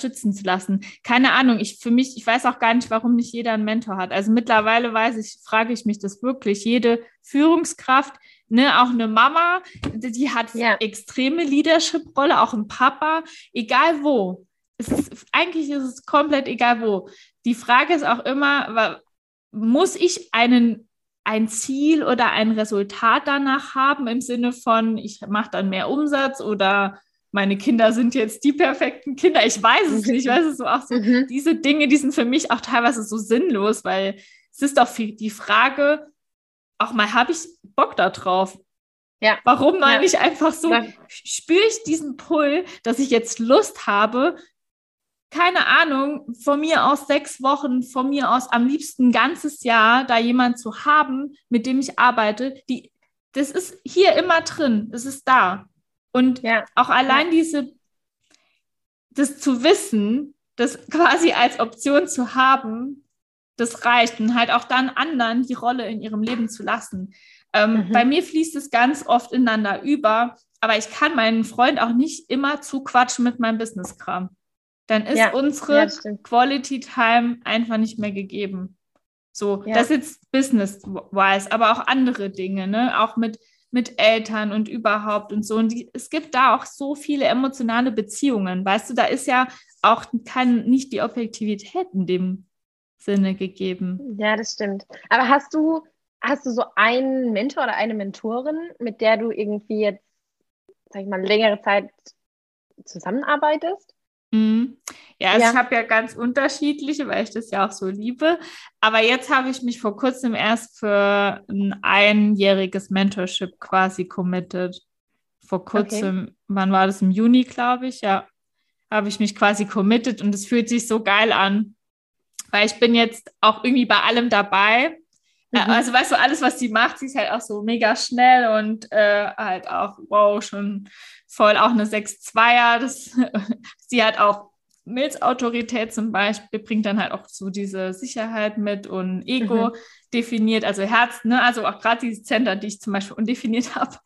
schützen zu lassen. Keine Ahnung, ich für mich, ich weiß auch gar nicht, warum nicht jeder einen Mentor hat. Also mittlerweile weiß ich, frage ich mich das wirklich. Jede Führungskraft, ne, auch eine Mama, die hat ja. extreme Leadership-Rolle, auch ein Papa, egal wo. Ist, eigentlich ist es komplett egal wo. Die Frage ist auch immer, muss ich einen ein Ziel oder ein Resultat danach haben im Sinne von, ich mache dann mehr Umsatz oder meine Kinder sind jetzt die perfekten Kinder. Ich weiß es nicht. Ich weiß es so auch so. Mhm. Diese Dinge, die sind für mich auch teilweise so sinnlos, weil es ist doch die Frage, auch mal, habe ich Bock da drauf? Ja. Warum mal ja. nicht einfach so, ja. spüre ich diesen Pull, dass ich jetzt Lust habe, keine Ahnung, von mir aus sechs Wochen, von mir aus am liebsten ein ganzes Jahr, da jemand zu haben, mit dem ich arbeite, die, das ist hier immer drin, das ist da. Und ja. auch allein diese, das zu wissen, das quasi als Option zu haben, das reicht. Und halt auch dann anderen die Rolle in ihrem Leben zu lassen. Ähm, mhm. Bei mir fließt es ganz oft ineinander über, aber ich kann meinen Freund auch nicht immer zuquatschen mit meinem Business-Kram. Dann ist ja, unsere ja, Quality Time einfach nicht mehr gegeben. So, ja. das ist jetzt business-wise, aber auch andere Dinge, ne? Auch mit mit Eltern und überhaupt und so. Und die, es gibt da auch so viele emotionale Beziehungen. Weißt du, da ist ja auch kein, nicht die Objektivität in dem Sinne gegeben. Ja, das stimmt. Aber hast du, hast du so einen Mentor oder eine Mentorin, mit der du irgendwie jetzt, sag ich mal, längere Zeit zusammenarbeitest? Mhm. Ja, ja. ich habe ja ganz unterschiedliche, weil ich das ja auch so liebe. Aber jetzt habe ich mich vor kurzem erst für ein einjähriges Mentorship quasi committed. Vor kurzem, okay. wann war das? Im Juni, glaube ich, ja, habe ich mich quasi committed und es fühlt sich so geil an, weil ich bin jetzt auch irgendwie bei allem dabei. Äh, mhm. Also weißt du, alles, was sie macht, sie ist halt auch so mega schnell und äh, halt auch, wow, schon voll auch eine 6-2er. sie hat auch Milzautorität zum Beispiel, bringt dann halt auch so diese Sicherheit mit und Ego mhm. definiert, also Herz, ne? also auch gerade dieses Center, die ich zum Beispiel undefiniert habe.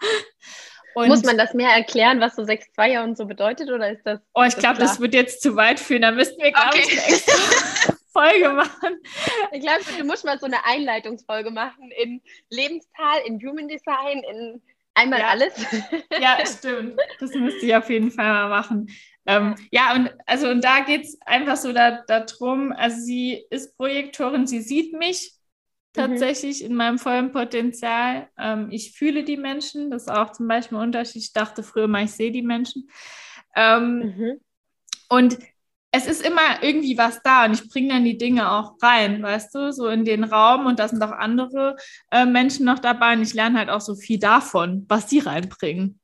Muss man das mehr erklären, was so 6-2er und so bedeutet, oder ist das? Oh, ich glaube, das wird jetzt zu weit führen. Da müssten wir, glaube okay. ich, eine extra Folge machen. Ich glaube, du musst mal so eine Einleitungsfolge machen in Lebenstal, in Human Design, in einmal ja. alles. Ja, stimmt. Das müsste ich auf jeden Fall mal machen. Ähm, ja, und also und da geht es einfach so darum, da also sie ist Projektorin, sie sieht mich mhm. tatsächlich mhm. in meinem vollen Potenzial. Ähm, ich fühle die Menschen, das ist auch zum Beispiel ein Unterschied. Ich dachte früher mal, ich sehe die Menschen. Ähm, mhm. Und es ist immer irgendwie was da und ich bringe dann die Dinge auch rein, weißt du, so in den Raum und da sind auch andere äh, Menschen noch dabei und ich lerne halt auch so viel davon, was die reinbringen.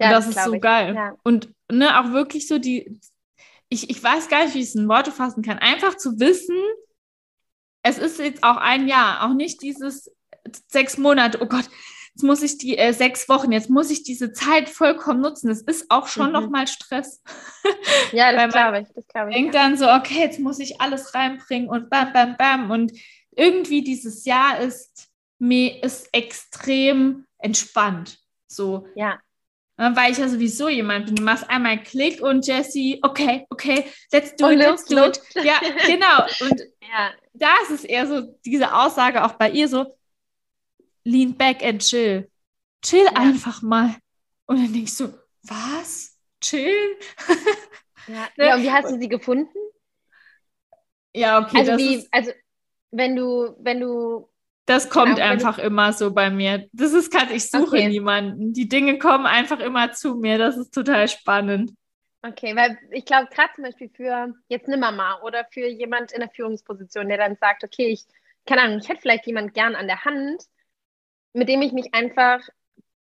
Ja, das, das ist so ich. geil. Ja. Und ne, auch wirklich so die, ich, ich weiß gar nicht, wie ich es in Worte fassen kann, einfach zu wissen, es ist jetzt auch ein Jahr, auch nicht dieses sechs Monate, oh Gott, jetzt muss ich die äh, sechs Wochen, jetzt muss ich diese Zeit vollkommen nutzen. Das ist auch schon mhm. nochmal Stress. Ja, das glaube ich. Das glaub ich denkt ja. dann so, okay, jetzt muss ich alles reinbringen und bam, bam, bam. Und irgendwie dieses Jahr ist mir ist extrem entspannt. So. Ja. Weil ich ja sowieso jemand bin. Du machst einmal Klick und Jesse, okay, okay, let's do und it, let's do it. Ja, genau. Und ja. da ist es eher so, diese Aussage auch bei ihr so, lean back and chill. Chill ja. einfach mal. Und dann denkst du, was? Chill? Ja. ja, und wie hast du sie gefunden? Ja, okay. Also, wie, ist, also wenn du, wenn du. Das kommt genau, einfach immer so bei mir. Das ist gerade, ich suche okay. niemanden. Die Dinge kommen einfach immer zu mir. Das ist total spannend. Okay, weil ich glaube, gerade zum Beispiel für jetzt eine Mama oder für jemand in der Führungsposition, der dann sagt, okay, ich, keine Ahnung, ich hätte vielleicht jemand gern an der Hand, mit dem ich mich einfach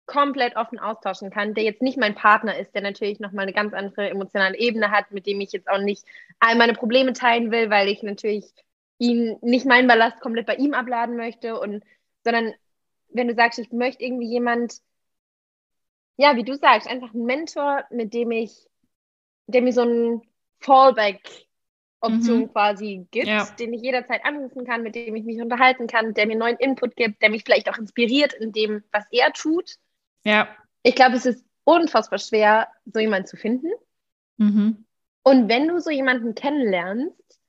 komplett offen austauschen kann, der jetzt nicht mein Partner ist, der natürlich nochmal eine ganz andere emotionale Ebene hat, mit dem ich jetzt auch nicht all meine Probleme teilen will, weil ich natürlich ihn nicht meinen Ballast komplett bei ihm abladen möchte und sondern wenn du sagst, ich möchte irgendwie jemand, ja, wie du sagst, einfach einen Mentor, mit dem ich, der mir so ein Fallback Option mhm. quasi gibt, ja. den ich jederzeit anrufen kann, mit dem ich mich unterhalten kann, der mir neuen Input gibt, der mich vielleicht auch inspiriert in dem, was er tut. Ja. Ich glaube, es ist unfassbar schwer, so jemanden zu finden. Mhm. Und wenn du so jemanden kennenlernst,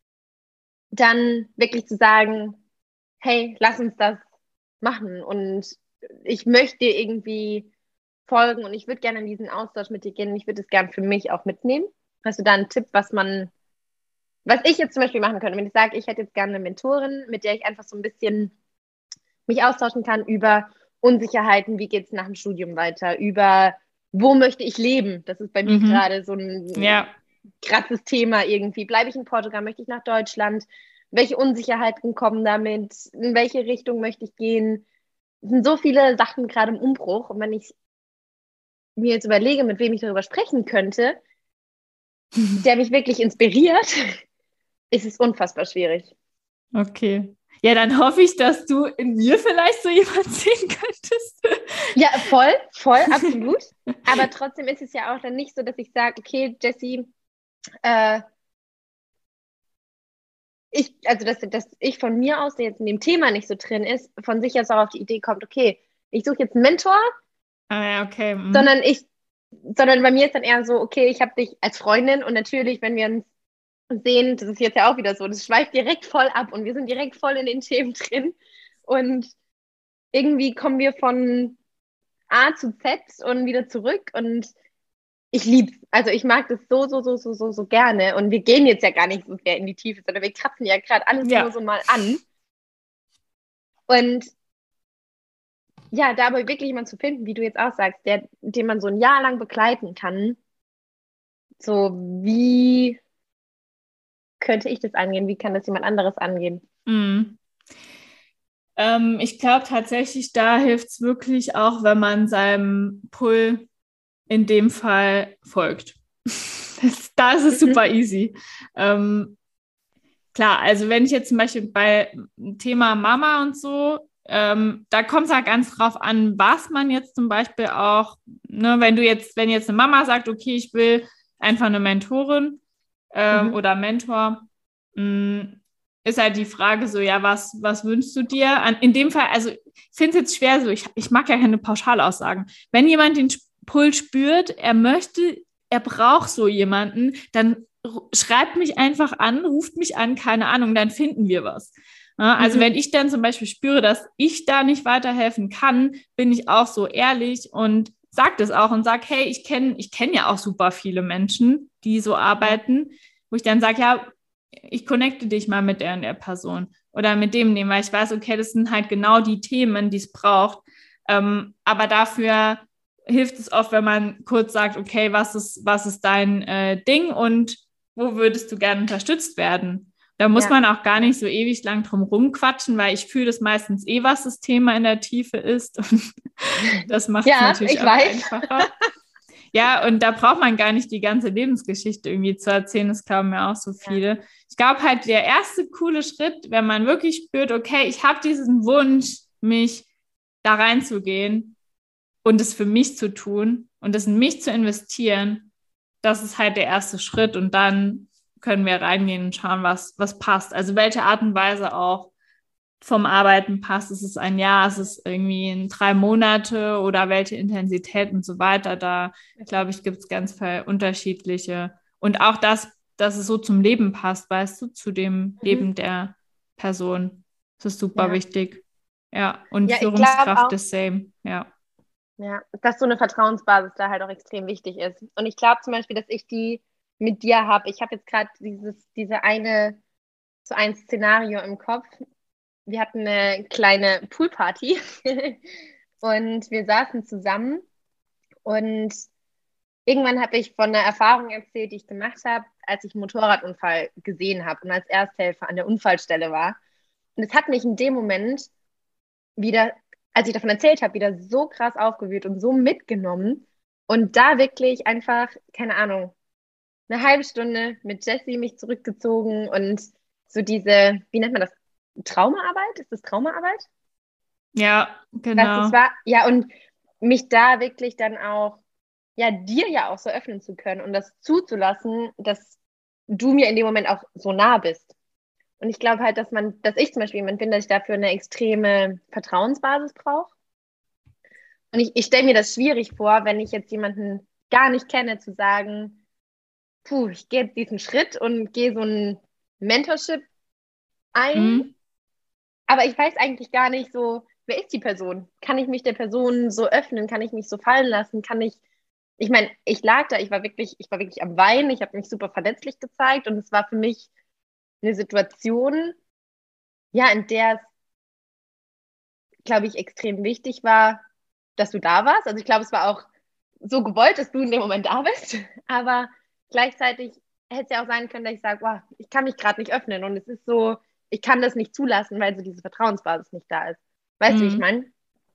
dann wirklich zu sagen, hey, lass uns das machen und ich möchte dir irgendwie folgen und ich würde gerne in diesen Austausch mit dir gehen und ich würde es gerne für mich auch mitnehmen. Hast du da einen Tipp, was man, was ich jetzt zum Beispiel machen könnte, wenn ich sage, ich hätte jetzt gerne eine Mentorin, mit der ich einfach so ein bisschen mich austauschen kann über Unsicherheiten, wie geht es nach dem Studium weiter, über wo möchte ich leben? Das ist bei mir mhm. gerade so ein ja. Krasses Thema irgendwie. Bleibe ich in Portugal? Möchte ich nach Deutschland? Welche Unsicherheiten kommen damit? In welche Richtung möchte ich gehen? Es sind so viele Sachen gerade im Umbruch. Und wenn ich mir jetzt überlege, mit wem ich darüber sprechen könnte, der mich wirklich inspiriert, ist es unfassbar schwierig. Okay. Ja, dann hoffe ich, dass du in mir vielleicht so jemand sehen könntest. Ja, voll, voll, absolut. Aber trotzdem ist es ja auch dann nicht so, dass ich sage, okay, Jessie, äh, ich, also dass, dass ich von mir aus, der jetzt in dem Thema nicht so drin ist, von sich aus auch auf die Idee kommt, okay, ich suche jetzt einen Mentor. Ah ja, okay. Mhm. Sondern ich, sondern bei mir ist dann eher so, okay, ich habe dich als Freundin und natürlich, wenn wir uns sehen, das ist jetzt ja auch wieder so, das schweift direkt voll ab und wir sind direkt voll in den Themen drin. Und irgendwie kommen wir von A zu Z und wieder zurück und ich liebe Also ich mag das so, so, so, so, so, so gerne. Und wir gehen jetzt ja gar nicht so sehr in die Tiefe, sondern wir kratzen ja gerade alles ja. nur so mal an. Und ja, da aber wirklich jemanden zu finden, wie du jetzt auch sagst, der, den man so ein Jahr lang begleiten kann, so wie könnte ich das angehen? Wie kann das jemand anderes angehen? Mhm. Ähm, ich glaube tatsächlich, da hilft es wirklich auch, wenn man seinem Pull in dem Fall folgt. Das, da ist es super easy. Ähm, klar, also wenn ich jetzt zum Beispiel bei Thema Mama und so, ähm, da kommt es halt ganz drauf an, was man jetzt zum Beispiel auch, ne, wenn du jetzt, wenn jetzt eine Mama sagt, okay, ich will einfach eine Mentorin ähm, mhm. oder Mentor, mh, mm, ist halt die Frage so, ja, was, was wünschst du dir? An, in dem Fall, also ich finde es jetzt schwer so, ich, ich mag ja keine Pauschalaussagen. Wenn jemand den Pull spürt, er möchte, er braucht so jemanden, dann schreibt mich einfach an, ruft mich an, keine Ahnung, dann finden wir was. Ja, also mhm. wenn ich dann zum Beispiel spüre, dass ich da nicht weiterhelfen kann, bin ich auch so ehrlich und sage das auch und sage, hey, ich kenne ich kenn ja auch super viele Menschen, die so arbeiten, wo ich dann sage, ja, ich connecte dich mal mit der und der Person oder mit dem nehmen, weil ich weiß, okay, das sind halt genau die Themen, die es braucht. Ähm, aber dafür hilft es oft, wenn man kurz sagt, okay, was ist, was ist dein äh, Ding und wo würdest du gerne unterstützt werden? Da muss ja. man auch gar nicht so ewig lang drum rumquatschen, weil ich fühle das meistens eh, was das Thema in der Tiefe ist. Und das macht es ja, natürlich auch weiß. einfacher. Ja, und da braucht man gar nicht die ganze Lebensgeschichte irgendwie zu erzählen. Das glauben mir auch so viele. Ja. Ich glaube halt, der erste coole Schritt, wenn man wirklich spürt, okay, ich habe diesen Wunsch, mich da reinzugehen, und es für mich zu tun und es in mich zu investieren, das ist halt der erste Schritt und dann können wir reingehen und schauen, was, was passt. Also welche Art und Weise auch vom Arbeiten passt. Ist es ein Jahr, ist es irgendwie in drei Monate oder welche Intensität und so weiter. Da, glaube ich, gibt es ganz viele unterschiedliche. Und auch das, dass es so zum Leben passt, weißt du, zu dem mhm. Leben der Person. Das ist super ja. wichtig. Ja, und ja, Führungskraft ist same, ja. Ja, dass so eine Vertrauensbasis da halt auch extrem wichtig ist. Und ich glaube zum Beispiel, dass ich die mit dir habe. Ich habe jetzt gerade dieses, diese eine, so ein Szenario im Kopf. Wir hatten eine kleine Poolparty und wir saßen zusammen und irgendwann habe ich von einer Erfahrung erzählt, die ich gemacht habe, als ich einen Motorradunfall gesehen habe und als Ersthelfer an der Unfallstelle war. Und es hat mich in dem Moment wieder als ich davon erzählt habe, wieder so krass aufgewühlt und so mitgenommen. Und da wirklich einfach, keine Ahnung, eine halbe Stunde mit Jessie mich zurückgezogen und so diese, wie nennt man das? Traumaarbeit? Ist das Traumaarbeit? Ja, genau. Das war, ja, und mich da wirklich dann auch, ja, dir ja auch so öffnen zu können und das zuzulassen, dass du mir in dem Moment auch so nah bist. Und ich glaube halt, dass man, dass ich zum Beispiel jemand bin, dass ich dafür eine extreme Vertrauensbasis brauche. Und ich, ich stelle mir das schwierig vor, wenn ich jetzt jemanden gar nicht kenne, zu sagen, puh, ich gehe jetzt diesen Schritt und gehe so ein Mentorship ein. Mhm. Aber ich weiß eigentlich gar nicht so, wer ist die Person? Kann ich mich der Person so öffnen? Kann ich mich so fallen lassen? Kann ich, ich meine, ich lag da, ich war wirklich, ich war wirklich am Weinen, ich habe mich super verletzlich gezeigt und es war für mich eine Situation, ja, in der es, glaube ich, extrem wichtig war, dass du da warst. Also ich glaube, es war auch so gewollt, dass du in dem Moment da bist. Aber gleichzeitig hätte es ja auch sein können, dass ich sage, wow, ich kann mich gerade nicht öffnen und es ist so, ich kann das nicht zulassen, weil so diese Vertrauensbasis nicht da ist. Weißt mhm. du, wie ich mhm. meine?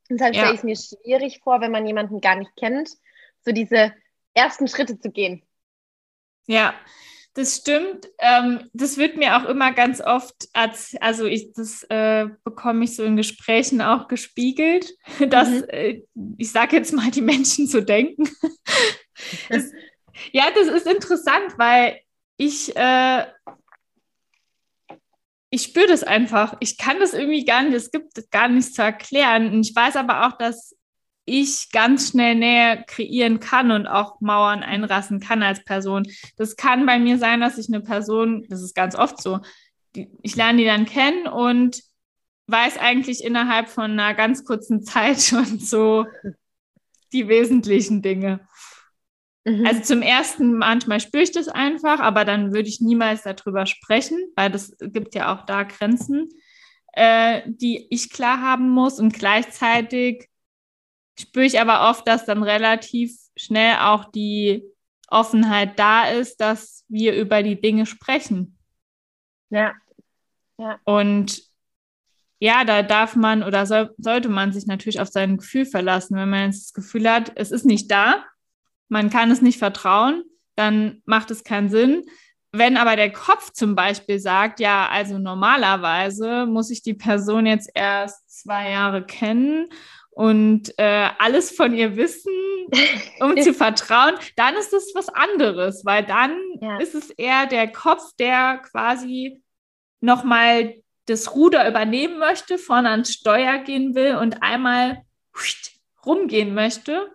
Deshalb ja. stelle ich es mir schwierig vor, wenn man jemanden gar nicht kennt, so diese ersten Schritte zu gehen. Ja, das stimmt. Ähm, das wird mir auch immer ganz oft, als, also ich, das äh, bekomme ich so in Gesprächen auch gespiegelt, dass mhm. äh, ich sage jetzt mal, die Menschen so denken. das, ja, das ist interessant, weil ich, äh, ich spüre das einfach. Ich kann das irgendwie gar nicht, es gibt gar nichts zu erklären. Und ich weiß aber auch, dass ich ganz schnell Nähe kreieren kann und auch Mauern einrassen kann als Person. Das kann bei mir sein, dass ich eine Person, das ist ganz oft so, die, ich lerne die dann kennen und weiß eigentlich innerhalb von einer ganz kurzen Zeit schon so die wesentlichen Dinge. Mhm. Also zum ersten manchmal spüre ich das einfach, aber dann würde ich niemals darüber sprechen, weil das gibt ja auch da Grenzen, äh, die ich klar haben muss. Und gleichzeitig spüre ich aber oft, dass dann relativ schnell auch die Offenheit da ist, dass wir über die Dinge sprechen. Ja. ja. Und ja, da darf man oder soll, sollte man sich natürlich auf sein Gefühl verlassen. Wenn man jetzt das Gefühl hat, es ist nicht da, man kann es nicht vertrauen, dann macht es keinen Sinn. Wenn aber der Kopf zum Beispiel sagt, ja, also normalerweise muss ich die Person jetzt erst zwei Jahre kennen und äh, alles von ihr wissen, um zu vertrauen, dann ist es was anderes, weil dann ja. ist es eher der Kopf, der quasi nochmal das Ruder übernehmen möchte, vorne ans Steuer gehen will und einmal rumgehen möchte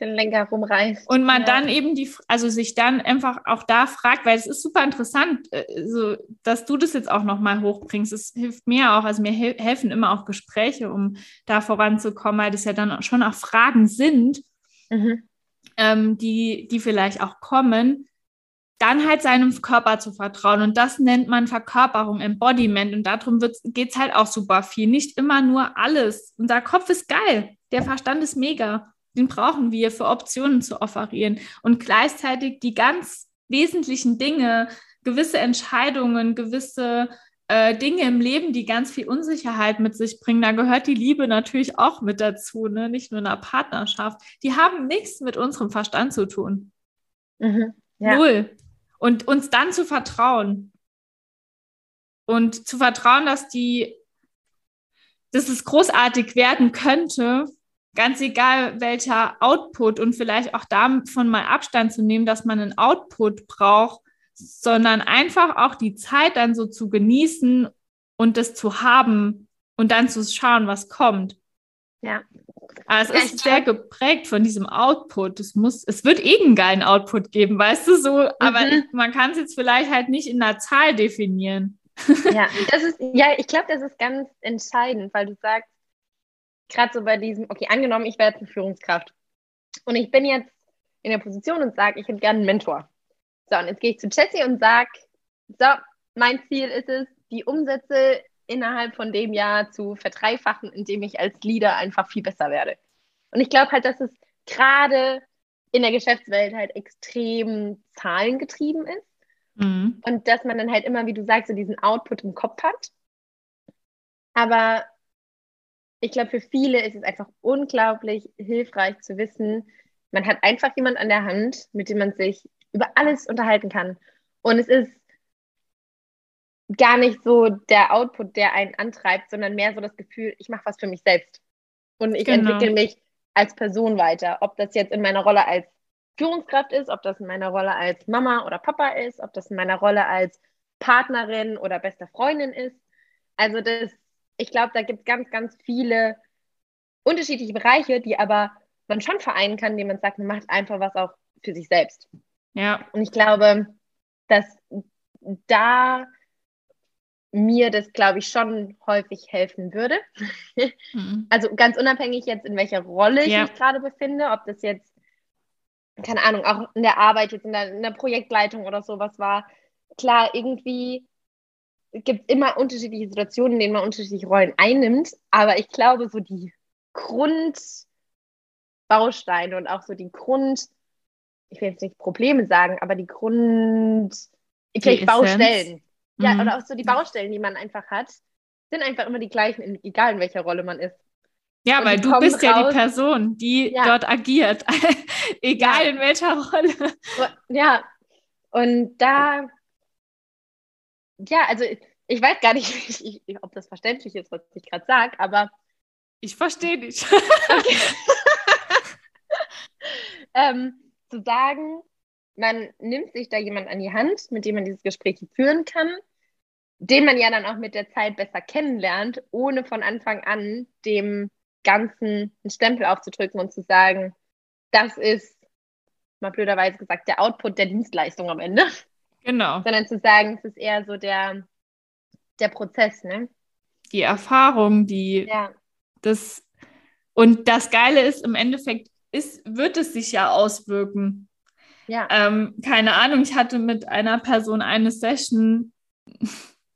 den Lenker rumreißt. Und man ja. dann eben die, also sich dann einfach auch da fragt, weil es ist super interessant, äh, so, dass du das jetzt auch nochmal hochbringst. Es hilft mir auch, also mir helfen immer auch Gespräche, um da voranzukommen, weil das ja dann schon auch Fragen sind, mhm. ähm, die, die vielleicht auch kommen, dann halt seinem Körper zu vertrauen. Und das nennt man Verkörperung, Embodiment. Und darum geht es halt auch super viel. Nicht immer nur alles. Unser Kopf ist geil. Der Verstand ist mega. Den brauchen wir für Optionen zu offerieren und gleichzeitig die ganz wesentlichen Dinge, gewisse Entscheidungen, gewisse äh, Dinge im Leben, die ganz viel Unsicherheit mit sich bringen. Da gehört die Liebe natürlich auch mit dazu, ne? nicht nur in einer Partnerschaft. Die haben nichts mit unserem Verstand zu tun. Mhm, ja. Null. Und uns dann zu vertrauen. Und zu vertrauen, dass die, dass es großartig werden könnte, ganz egal welcher Output und vielleicht auch davon mal Abstand zu nehmen, dass man einen Output braucht, sondern einfach auch die Zeit dann so zu genießen und das zu haben und dann zu schauen, was kommt. Ja. Aber es ja, ist sehr geprägt von diesem Output. Es muss, es wird eh einen geilen Output geben, weißt du so, mhm. aber man kann es jetzt vielleicht halt nicht in einer Zahl definieren. Ja, das ist, ja, ich glaube, das ist ganz entscheidend, weil du sagst, gerade so bei diesem, okay, angenommen, ich wäre jetzt eine Führungskraft und ich bin jetzt in der Position und sage, ich hätte gerne einen Mentor. So, und jetzt gehe ich zu Jessie und sage, so, mein Ziel ist es, die Umsätze innerhalb von dem Jahr zu verdreifachen, indem ich als Leader einfach viel besser werde. Und ich glaube halt, dass es gerade in der Geschäftswelt halt extrem zahlengetrieben ist. Mhm. Und dass man dann halt immer, wie du sagst, so diesen Output im Kopf hat. Aber ich glaube, für viele ist es einfach unglaublich hilfreich zu wissen, man hat einfach jemand an der Hand, mit dem man sich über alles unterhalten kann. Und es ist gar nicht so der Output, der einen antreibt, sondern mehr so das Gefühl, ich mache was für mich selbst. Und ich genau. entwickle mich als Person weiter. Ob das jetzt in meiner Rolle als Führungskraft ist, ob das in meiner Rolle als Mama oder Papa ist, ob das in meiner Rolle als Partnerin oder bester Freundin ist. Also das ich glaube, da gibt es ganz, ganz viele unterschiedliche Bereiche, die aber man schon vereinen kann, indem man sagt, man macht einfach was auch für sich selbst. Ja. Und ich glaube, dass da mir das, glaube ich, schon häufig helfen würde. Mhm. Also ganz unabhängig jetzt, in welcher Rolle ich ja. mich gerade befinde, ob das jetzt, keine Ahnung, auch in der Arbeit, jetzt in der, in der Projektleitung oder sowas war. Klar, irgendwie gibt es immer unterschiedliche Situationen, in denen man unterschiedliche Rollen einnimmt, aber ich glaube, so die Grundbausteine und auch so die Grund, ich will jetzt nicht Probleme sagen, aber die Grund, die vielleicht Baustellen, ja, mhm. oder auch so die Baustellen, die man einfach hat, sind einfach immer die gleichen, egal in welcher Rolle man ist. Ja, und weil du bist raus, ja die Person, die ja. dort agiert, egal ja. in welcher Rolle. Ja, und da, ja, also ich weiß gar nicht, ich, ob das verständlich ist, was ich gerade sage, aber. Ich verstehe dich. ähm, zu sagen, man nimmt sich da jemand an die Hand, mit dem man dieses Gespräch führen kann den man ja dann auch mit der Zeit besser kennenlernt, ohne von Anfang an dem Ganzen einen Stempel aufzudrücken und zu sagen, das ist, mal blöderweise gesagt, der Output der Dienstleistung am Ende. Genau. Sondern zu sagen, es ist eher so der, der Prozess, ne? Die Erfahrung, die ja. das und das Geile ist, im Endeffekt ist, wird es sich ja auswirken. Ja. Ähm, keine Ahnung, ich hatte mit einer Person eine Session,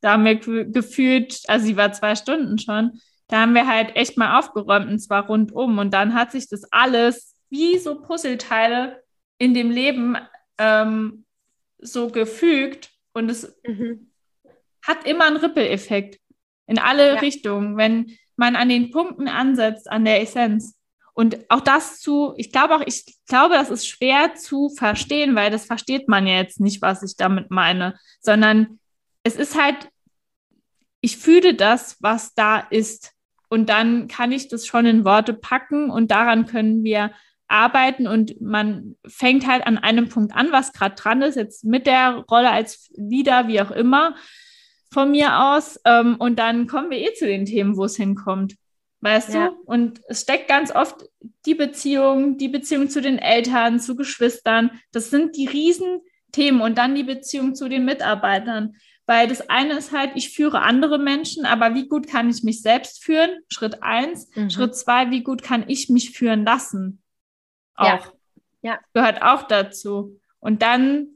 da haben wir gefühlt, also sie war zwei Stunden schon, da haben wir halt echt mal aufgeräumt und zwar rundum. Und dann hat sich das alles wie so Puzzleteile in dem Leben ähm, so gefügt und es mhm. hat immer einen Rippeleffekt in alle ja. Richtungen, wenn man an den Punkten ansetzt, an der Essenz. Und auch das zu, ich glaube auch, ich glaube, das ist schwer zu verstehen, weil das versteht man ja jetzt nicht, was ich damit meine, sondern es ist halt ich fühle das, was da ist. Und dann kann ich das schon in Worte packen und daran können wir arbeiten und man fängt halt an einem Punkt an, was gerade dran ist, jetzt mit der Rolle als Leader, wie auch immer, von mir aus. Ähm, und dann kommen wir eh zu den Themen, wo es hinkommt. Weißt ja. du? Und es steckt ganz oft die Beziehung, die Beziehung zu den Eltern, zu Geschwistern. Das sind die Riesenthemen und dann die Beziehung zu den Mitarbeitern. Weil das eine ist halt, ich führe andere Menschen, aber wie gut kann ich mich selbst führen? Schritt eins. Mhm. Schritt zwei, wie gut kann ich mich führen lassen? Auch. Ja. ja. Gehört auch dazu. Und dann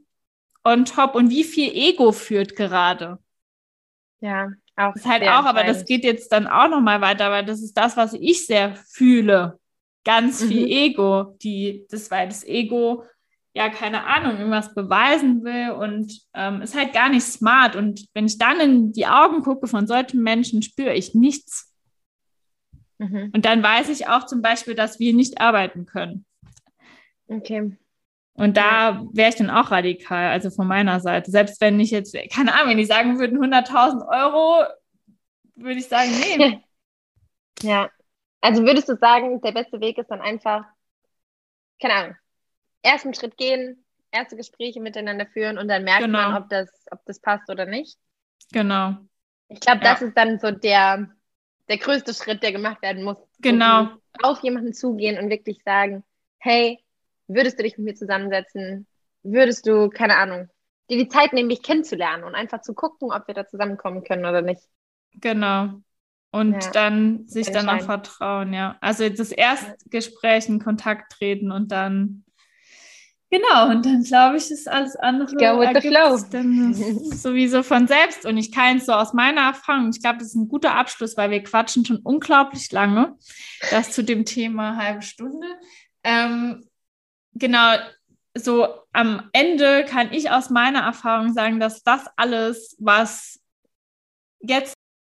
on top. Und wie viel Ego führt gerade? Ja, auch. Das ist halt auch, aber das geht jetzt dann auch nochmal weiter, weil das ist das, was ich sehr fühle. Ganz viel mhm. Ego. Die, das, weil das Ego ja, keine Ahnung, irgendwas beweisen will und ähm, ist halt gar nicht smart. Und wenn ich dann in die Augen gucke von solchen Menschen, spüre ich nichts. Mhm. Und dann weiß ich auch zum Beispiel, dass wir nicht arbeiten können. Okay. Und da wäre ich dann auch radikal, also von meiner Seite. Selbst wenn ich jetzt, keine Ahnung, wenn die sagen würden 100.000 Euro, würde ich sagen, nee. ja. Also würdest du sagen, der beste Weg ist dann einfach, keine Ahnung, ersten Schritt gehen, erste Gespräche miteinander führen und dann merkt genau. man, ob das, ob das passt oder nicht. Genau. Ich glaube, das ja. ist dann so der, der größte Schritt, der gemacht werden muss. Genau. Auf jemanden zugehen und wirklich sagen, hey, würdest du dich mit mir zusammensetzen? Würdest du, keine Ahnung, dir die Zeit nehmen, mich kennenzulernen und einfach zu gucken, ob wir da zusammenkommen können oder nicht. Genau. Und ja, dann sich dann auch vertrauen, ja. Also das Erstgespräch in Kontakt treten und dann Genau, und dann glaube ich, ist alles andere Go with the flow. dann sowieso von selbst. Und ich kann es so aus meiner Erfahrung, ich glaube, das ist ein guter Abschluss, weil wir quatschen schon unglaublich lange. Das zu dem Thema halbe Stunde. Ähm, genau, so am Ende kann ich aus meiner Erfahrung sagen, dass das alles, was jetzt